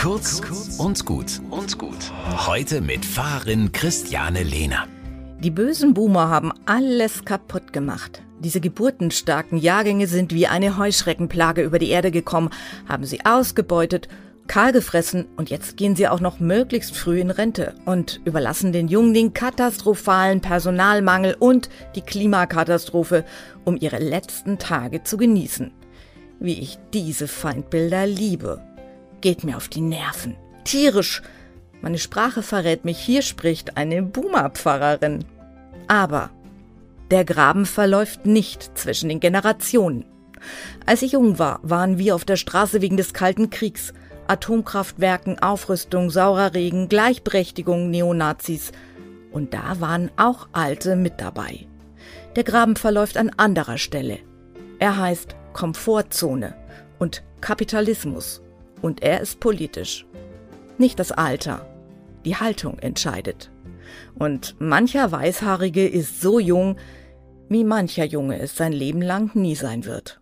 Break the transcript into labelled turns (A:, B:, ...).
A: Kurz und gut und gut. Heute mit Fahrerin Christiane Lehner.
B: Die bösen Boomer haben alles kaputt gemacht. Diese geburtenstarken Jahrgänge sind wie eine Heuschreckenplage über die Erde gekommen, haben sie ausgebeutet, kahl gefressen und jetzt gehen sie auch noch möglichst früh in Rente und überlassen den Jungen den katastrophalen Personalmangel und die Klimakatastrophe, um ihre letzten Tage zu genießen. Wie ich diese Feindbilder liebe. Geht mir auf die Nerven. Tierisch. Meine Sprache verrät mich, hier spricht eine Boomer-Pfarrerin. Aber der Graben verläuft nicht zwischen den Generationen. Als ich jung war, waren wir auf der Straße wegen des Kalten Kriegs, Atomkraftwerken, Aufrüstung, saurer Regen, Gleichberechtigung, Neonazis. Und da waren auch Alte mit dabei. Der Graben verläuft an anderer Stelle. Er heißt Komfortzone und Kapitalismus. Und er ist politisch. Nicht das Alter. Die Haltung entscheidet. Und mancher Weißhaarige ist so jung, wie mancher Junge es sein Leben lang nie sein wird.